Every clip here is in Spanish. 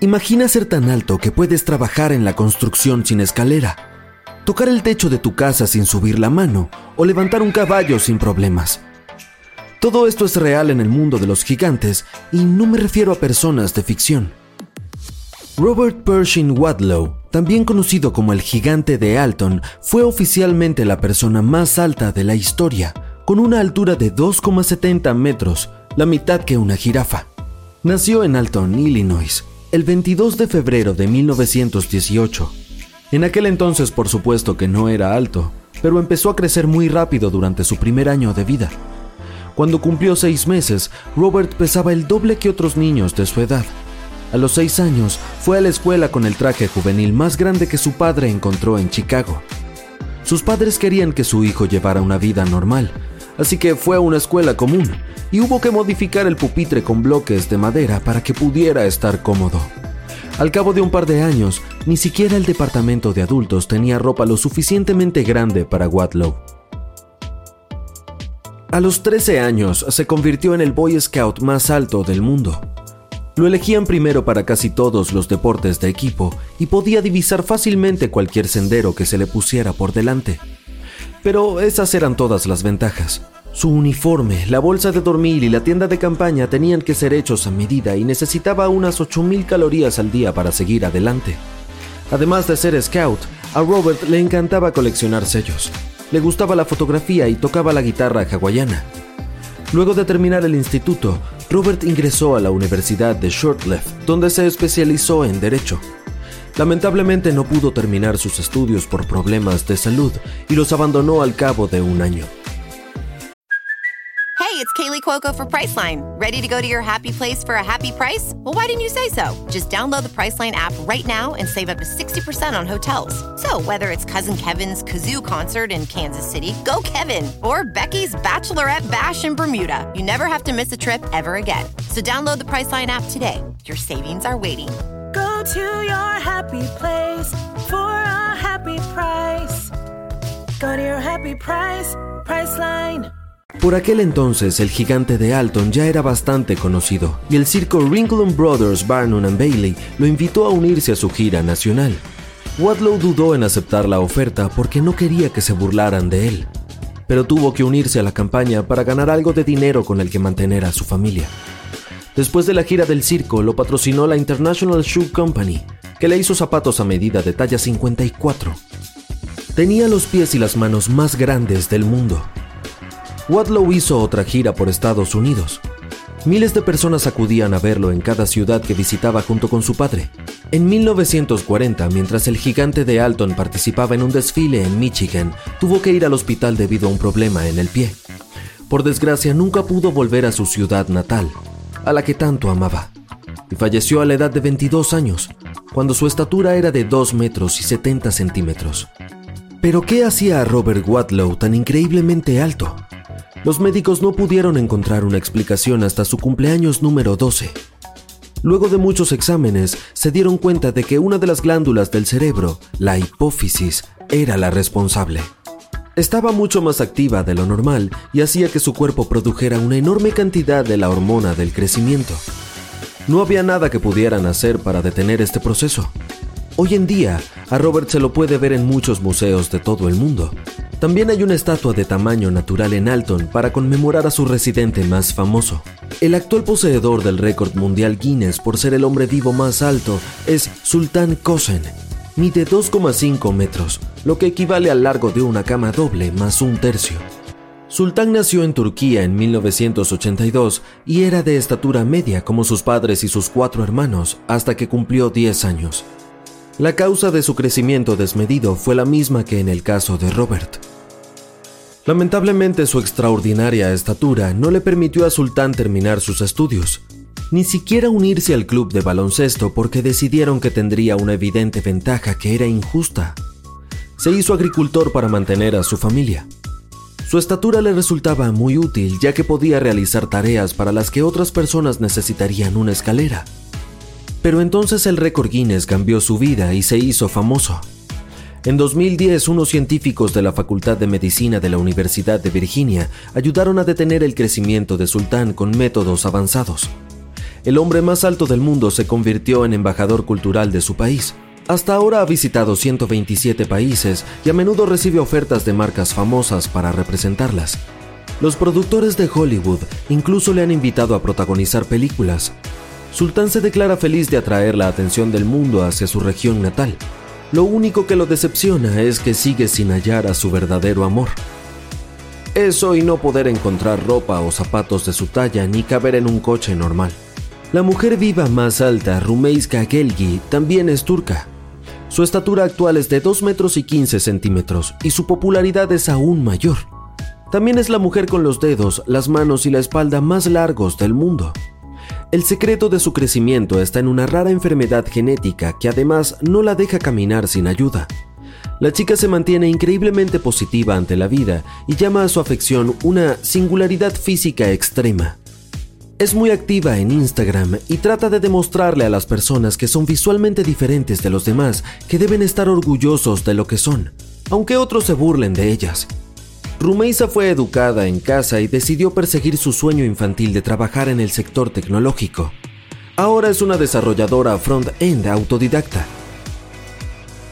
Imagina ser tan alto que puedes trabajar en la construcción sin escalera, tocar el techo de tu casa sin subir la mano o levantar un caballo sin problemas. Todo esto es real en el mundo de los gigantes y no me refiero a personas de ficción. Robert Pershing Wadlow, también conocido como el gigante de Alton, fue oficialmente la persona más alta de la historia, con una altura de 2,70 metros, la mitad que una jirafa. Nació en Alton, Illinois, el 22 de febrero de 1918. En aquel entonces, por supuesto que no era alto, pero empezó a crecer muy rápido durante su primer año de vida. Cuando cumplió seis meses, Robert pesaba el doble que otros niños de su edad. A los seis años, fue a la escuela con el traje juvenil más grande que su padre encontró en Chicago. Sus padres querían que su hijo llevara una vida normal, así que fue a una escuela común, y hubo que modificar el pupitre con bloques de madera para que pudiera estar cómodo. Al cabo de un par de años, ni siquiera el departamento de adultos tenía ropa lo suficientemente grande para Wadlow. A los 13 años se convirtió en el Boy Scout más alto del mundo. Lo elegían primero para casi todos los deportes de equipo y podía divisar fácilmente cualquier sendero que se le pusiera por delante. Pero esas eran todas las ventajas. Su uniforme, la bolsa de dormir y la tienda de campaña tenían que ser hechos a medida y necesitaba unas 8.000 calorías al día para seguir adelante. Además de ser scout, a Robert le encantaba coleccionar sellos. Le gustaba la fotografía y tocaba la guitarra hawaiana. Luego de terminar el instituto, Robert ingresó a la Universidad de Shortleaf, donde se especializó en Derecho. Lamentablemente no pudo terminar sus estudios por problemas de salud y los abandonó al cabo de un año. Hey, it's Kaylee Cuoco for Priceline. Ready to go to your happy place for a happy price? Well, why didn't you say so? Just download the Priceline app right now and save up to 60% on hotels. So, whether it's Cousin Kevin's Kazoo concert in Kansas City, go Kevin, or Becky's Bachelorette Bash in Bermuda, you never have to miss a trip ever again. So, download the Priceline app today. Your savings are waiting. Go to your happy place for a happy price. Go to your happy price, Priceline. Por aquel entonces, el gigante de Alton ya era bastante conocido, y el circo Ringling Brothers Barnum and Bailey lo invitó a unirse a su gira nacional. Wadlow dudó en aceptar la oferta porque no quería que se burlaran de él, pero tuvo que unirse a la campaña para ganar algo de dinero con el que mantener a su familia. Después de la gira del circo, lo patrocinó la International Shoe Company, que le hizo zapatos a medida de talla 54. Tenía los pies y las manos más grandes del mundo, Wadlow hizo otra gira por Estados Unidos. Miles de personas acudían a verlo en cada ciudad que visitaba junto con su padre. En 1940, mientras el gigante de Alton participaba en un desfile en Michigan, tuvo que ir al hospital debido a un problema en el pie. Por desgracia, nunca pudo volver a su ciudad natal, a la que tanto amaba, y falleció a la edad de 22 años, cuando su estatura era de 2 metros y 70 centímetros. Pero ¿qué hacía a Robert Wadlow tan increíblemente alto? Los médicos no pudieron encontrar una explicación hasta su cumpleaños número 12. Luego de muchos exámenes, se dieron cuenta de que una de las glándulas del cerebro, la hipófisis, era la responsable. Estaba mucho más activa de lo normal y hacía que su cuerpo produjera una enorme cantidad de la hormona del crecimiento. No había nada que pudieran hacer para detener este proceso. Hoy en día, a Robert se lo puede ver en muchos museos de todo el mundo, también hay una estatua de tamaño natural en Alton para conmemorar a su residente más famoso. El actual poseedor del récord mundial Guinness por ser el hombre vivo más alto es Sultan Kosen. Mide 2,5 metros, lo que equivale al largo de una cama doble más un tercio. Sultán nació en Turquía en 1982 y era de estatura media como sus padres y sus cuatro hermanos hasta que cumplió 10 años. La causa de su crecimiento desmedido fue la misma que en el caso de Robert. Lamentablemente su extraordinaria estatura no le permitió a Sultán terminar sus estudios. Ni siquiera unirse al club de baloncesto porque decidieron que tendría una evidente ventaja que era injusta. Se hizo agricultor para mantener a su familia. Su estatura le resultaba muy útil ya que podía realizar tareas para las que otras personas necesitarían una escalera. Pero entonces el récord Guinness cambió su vida y se hizo famoso. En 2010, unos científicos de la Facultad de Medicina de la Universidad de Virginia ayudaron a detener el crecimiento de Sultán con métodos avanzados. El hombre más alto del mundo se convirtió en embajador cultural de su país. Hasta ahora ha visitado 127 países y a menudo recibe ofertas de marcas famosas para representarlas. Los productores de Hollywood incluso le han invitado a protagonizar películas. Sultán se declara feliz de atraer la atención del mundo hacia su región natal lo único que lo decepciona es que sigue sin hallar a su verdadero amor. Eso y no poder encontrar ropa o zapatos de su talla ni caber en un coche normal. La mujer viva más alta, Rumeiska Gelgi, también es turca. Su estatura actual es de 2 metros y 15 centímetros y su popularidad es aún mayor. También es la mujer con los dedos, las manos y la espalda más largos del mundo. El secreto de su crecimiento está en una rara enfermedad genética que además no la deja caminar sin ayuda. La chica se mantiene increíblemente positiva ante la vida y llama a su afección una singularidad física extrema. Es muy activa en Instagram y trata de demostrarle a las personas que son visualmente diferentes de los demás que deben estar orgullosos de lo que son, aunque otros se burlen de ellas. Rumeisa fue educada en casa y decidió perseguir su sueño infantil de trabajar en el sector tecnológico. Ahora es una desarrolladora front-end autodidacta.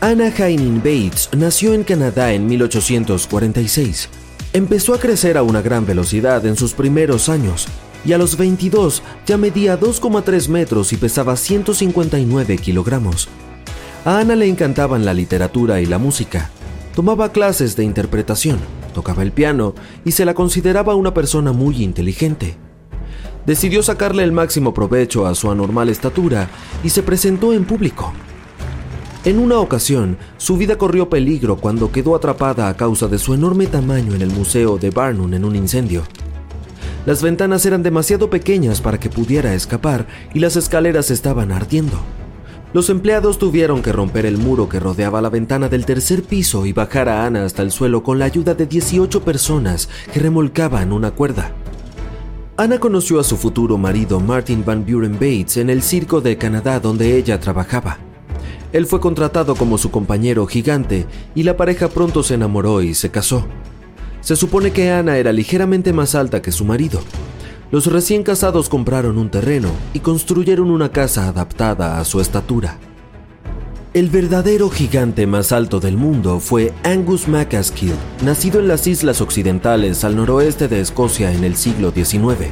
Anna Heinin Bates nació en Canadá en 1846. Empezó a crecer a una gran velocidad en sus primeros años y a los 22 ya medía 2,3 metros y pesaba 159 kilogramos. A Ana le encantaban la literatura y la música. Tomaba clases de interpretación tocaba el piano y se la consideraba una persona muy inteligente. Decidió sacarle el máximo provecho a su anormal estatura y se presentó en público. En una ocasión, su vida corrió peligro cuando quedó atrapada a causa de su enorme tamaño en el Museo de Barnum en un incendio. Las ventanas eran demasiado pequeñas para que pudiera escapar y las escaleras estaban ardiendo. Los empleados tuvieron que romper el muro que rodeaba la ventana del tercer piso y bajar a Ana hasta el suelo con la ayuda de 18 personas que remolcaban una cuerda. Ana conoció a su futuro marido Martin Van Buren Bates en el circo de Canadá donde ella trabajaba. Él fue contratado como su compañero gigante y la pareja pronto se enamoró y se casó. Se supone que Ana era ligeramente más alta que su marido, los recién casados compraron un terreno y construyeron una casa adaptada a su estatura. El verdadero gigante más alto del mundo fue Angus MacAskill, nacido en las Islas Occidentales al noroeste de Escocia en el siglo XIX.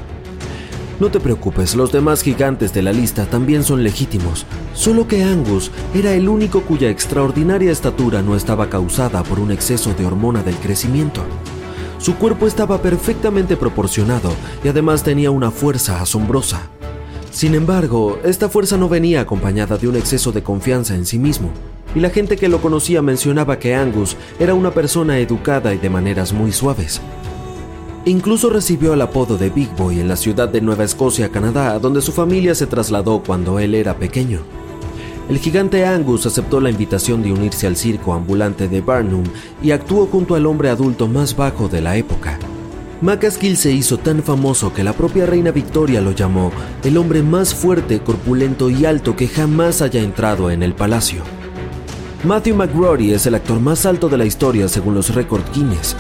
No te preocupes, los demás gigantes de la lista también son legítimos, solo que Angus era el único cuya extraordinaria estatura no estaba causada por un exceso de hormona del crecimiento. Su cuerpo estaba perfectamente proporcionado y además tenía una fuerza asombrosa. Sin embargo, esta fuerza no venía acompañada de un exceso de confianza en sí mismo, y la gente que lo conocía mencionaba que Angus era una persona educada y de maneras muy suaves. Incluso recibió el apodo de Big Boy en la ciudad de Nueva Escocia, Canadá, donde su familia se trasladó cuando él era pequeño. El gigante Angus aceptó la invitación de unirse al circo ambulante de Barnum y actuó junto al hombre adulto más bajo de la época. Macaskill se hizo tan famoso que la propia reina Victoria lo llamó el hombre más fuerte, corpulento y alto que jamás haya entrado en el palacio. Matthew McRory es el actor más alto de la historia según los récords Guinness.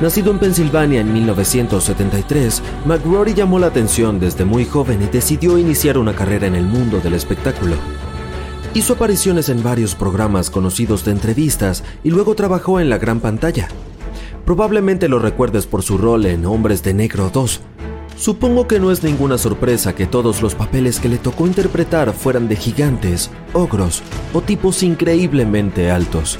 Nacido en Pensilvania en 1973, McRory llamó la atención desde muy joven y decidió iniciar una carrera en el mundo del espectáculo. Hizo apariciones en varios programas conocidos de entrevistas y luego trabajó en la gran pantalla. Probablemente lo recuerdes por su rol en Hombres de Negro 2. Supongo que no es ninguna sorpresa que todos los papeles que le tocó interpretar fueran de gigantes, ogros o tipos increíblemente altos.